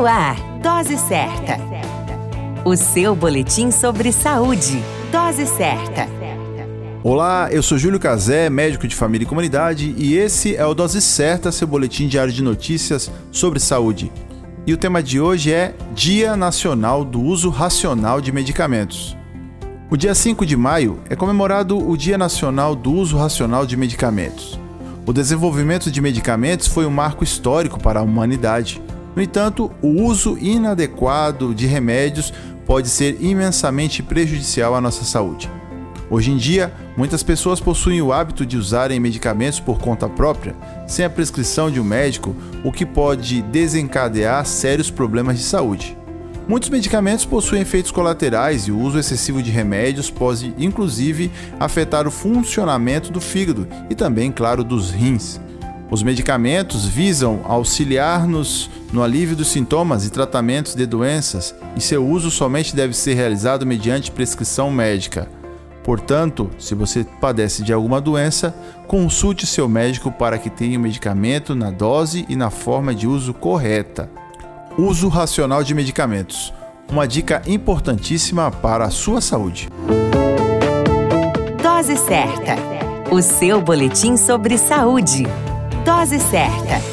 No ar, Dose Certa. O seu boletim sobre saúde. Dose Certa. Olá, eu sou Júlio Cazé, médico de família e comunidade, e esse é o Dose Certa, seu boletim diário de notícias sobre saúde. E o tema de hoje é Dia Nacional do Uso Racional de Medicamentos. O dia 5 de maio é comemorado o Dia Nacional do Uso Racional de Medicamentos. O desenvolvimento de medicamentos foi um marco histórico para a humanidade. No entanto, o uso inadequado de remédios pode ser imensamente prejudicial à nossa saúde. Hoje em dia, muitas pessoas possuem o hábito de usarem medicamentos por conta própria, sem a prescrição de um médico, o que pode desencadear sérios problemas de saúde. Muitos medicamentos possuem efeitos colaterais e o uso excessivo de remédios pode, inclusive, afetar o funcionamento do fígado e também, claro, dos rins. Os medicamentos visam auxiliar-nos no alívio dos sintomas e tratamentos de doenças, e seu uso somente deve ser realizado mediante prescrição médica. Portanto, se você padece de alguma doença, consulte seu médico para que tenha o medicamento na dose e na forma de uso correta. Uso racional de medicamentos. Uma dica importantíssima para a sua saúde. Dose certa. O seu boletim sobre saúde. Dose certa.